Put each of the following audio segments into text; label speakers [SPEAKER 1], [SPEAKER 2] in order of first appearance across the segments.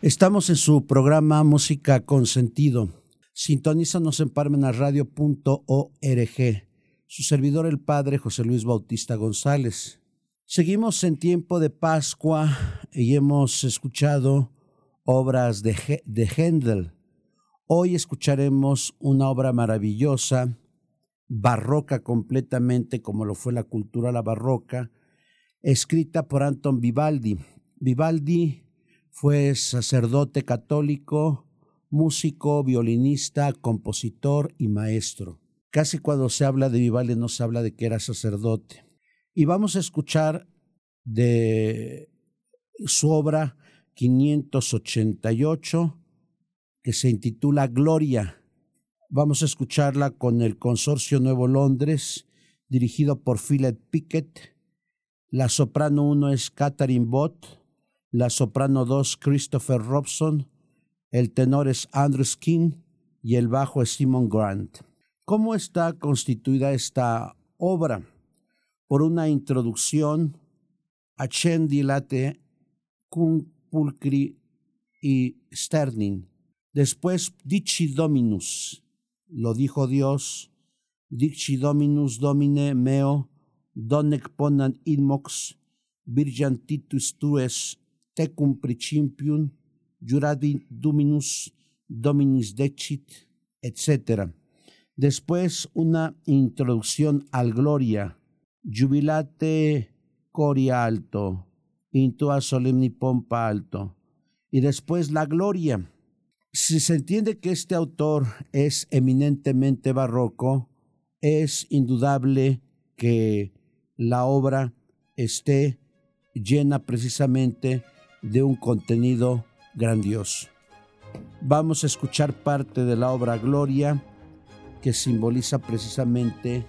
[SPEAKER 1] Estamos en su programa Música con Sentido. Sintonízanos en parmenasradio.org. Su servidor el Padre José Luis Bautista González. Seguimos en tiempo de Pascua y hemos escuchado obras de, de Händel. Hoy escucharemos una obra maravillosa, barroca completamente, como lo fue la cultura la barroca, escrita por Anton Vivaldi. Vivaldi fue sacerdote católico, músico, violinista, compositor y maestro. Casi cuando se habla de Vivaldi no se habla de que era sacerdote. Y vamos a escuchar de su obra 588 que se intitula Gloria. Vamos a escucharla con el Consorcio Nuevo Londres, dirigido por Philip Pickett. La soprano 1 es Catherine Bott la soprano 2 Christopher Robson, el tenor es Andrew King y el bajo es Simon Grant. ¿Cómo está constituida esta obra? Por una introducción, Acendilate, Cum Pulcri y Sterning. Después, Dici Dominus, lo dijo Dios, Dici Dominus Domine meo, donec ponan inmox, virgantitus tues tecum principium, juradi dominus, dominis decit, etc. Después una introducción al gloria, jubilate coria alto, intua solemni pompa alto. Y después la gloria. Si se entiende que este autor es eminentemente barroco, es indudable que la obra esté llena precisamente de un contenido grandioso. Vamos a escuchar parte de la obra Gloria que simboliza precisamente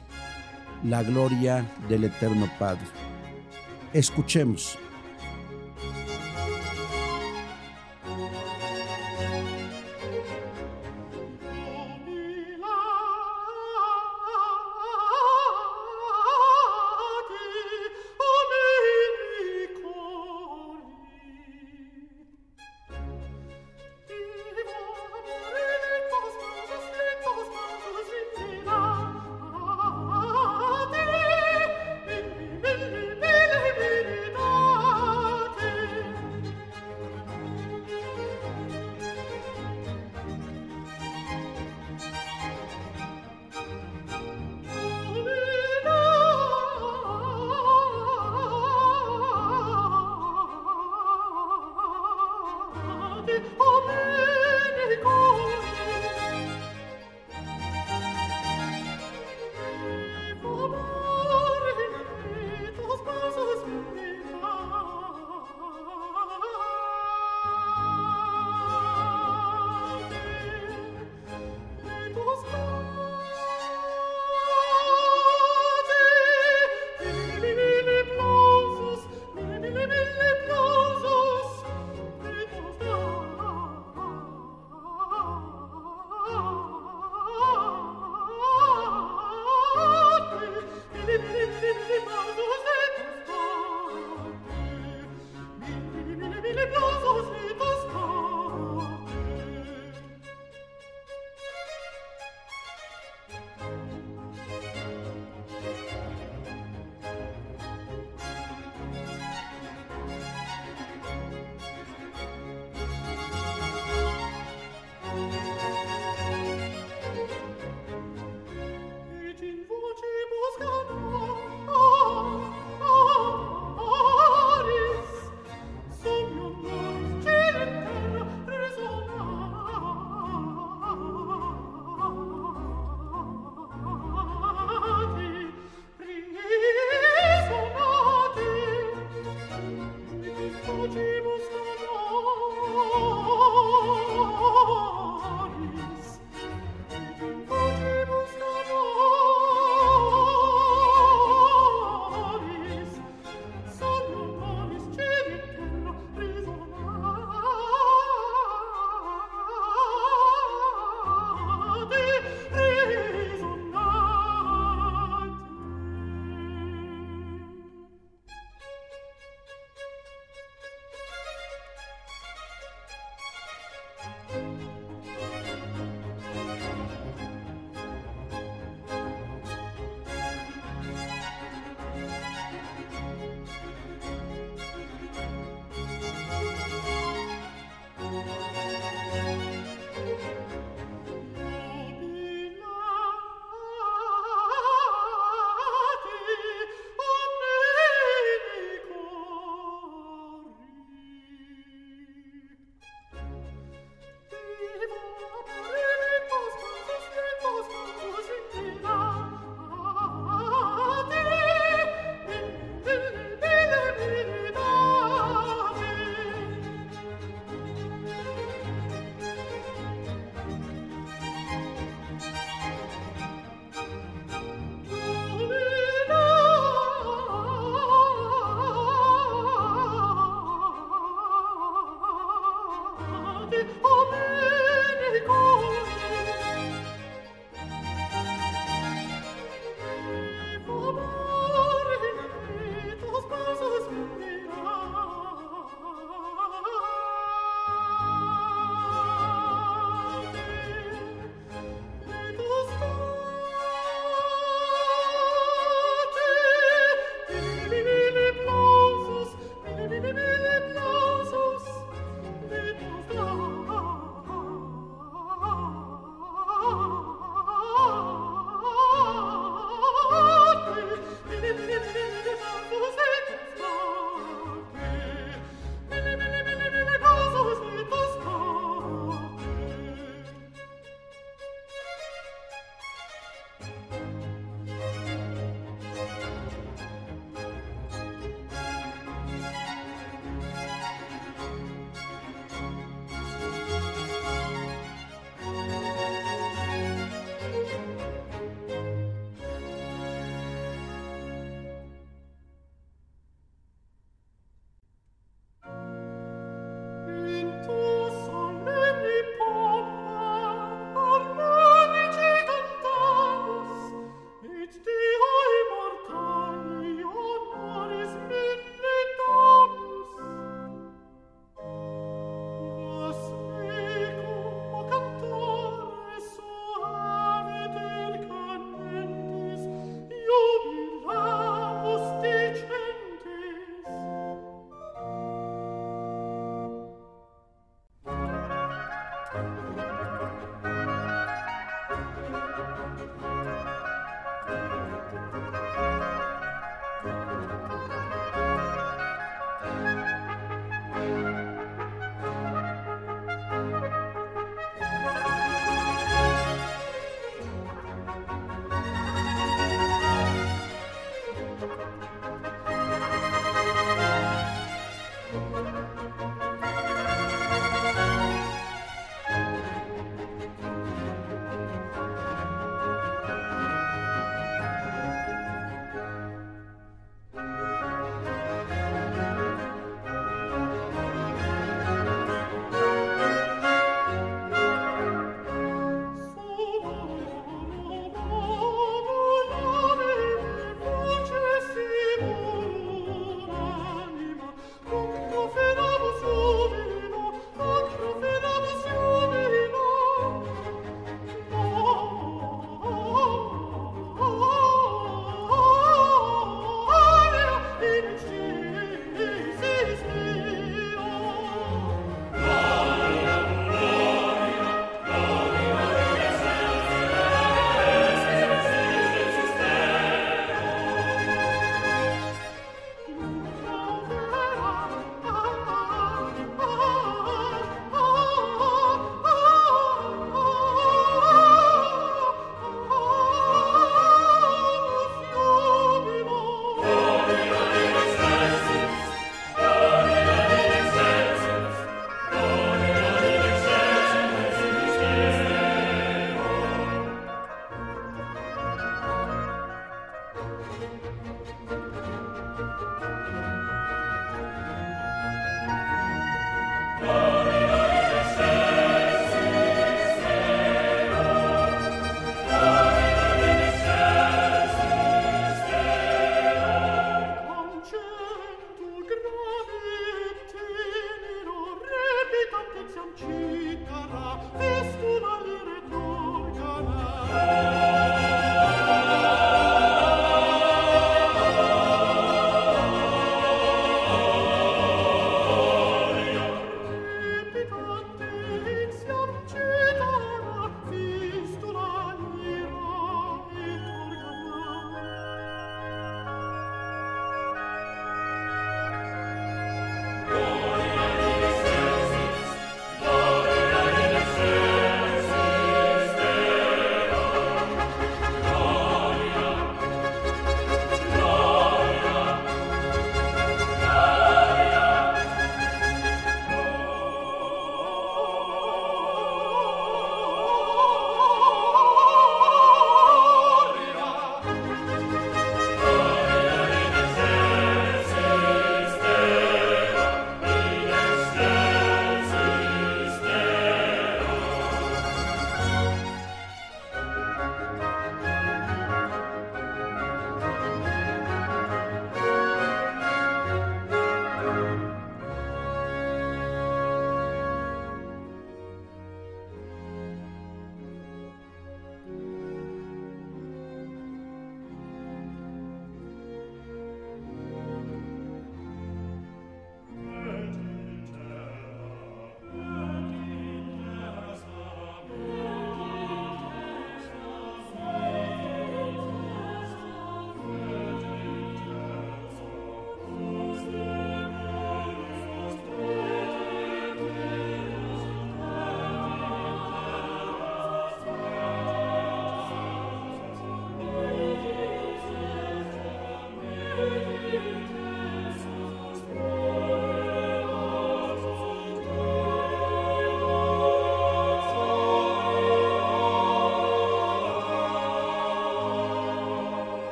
[SPEAKER 1] la gloria del Eterno Padre. Escuchemos.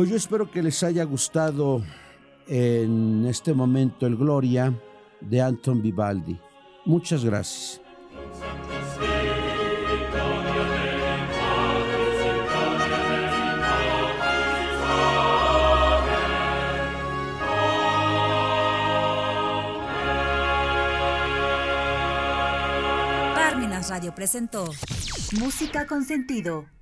[SPEAKER 1] Pues yo espero que les haya gustado en este momento el Gloria de Anton Vivaldi. Muchas gracias.
[SPEAKER 2] Parmenas Radio presentó Música con sentido